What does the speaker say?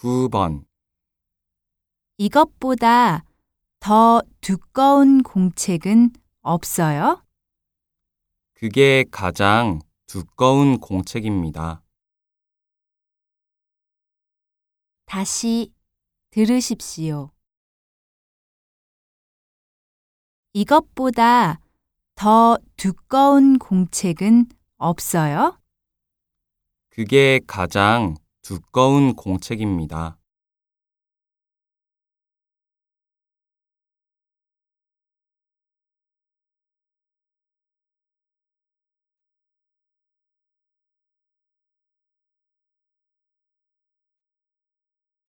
9번, 이것보다 더 두꺼운 공책은 없어요? 그게 가장 두꺼운 공책입니다. 다시 들으십시오. 이것보다 더 두꺼운 공책은 없어요? 그게 가장 두꺼운 공책입니다.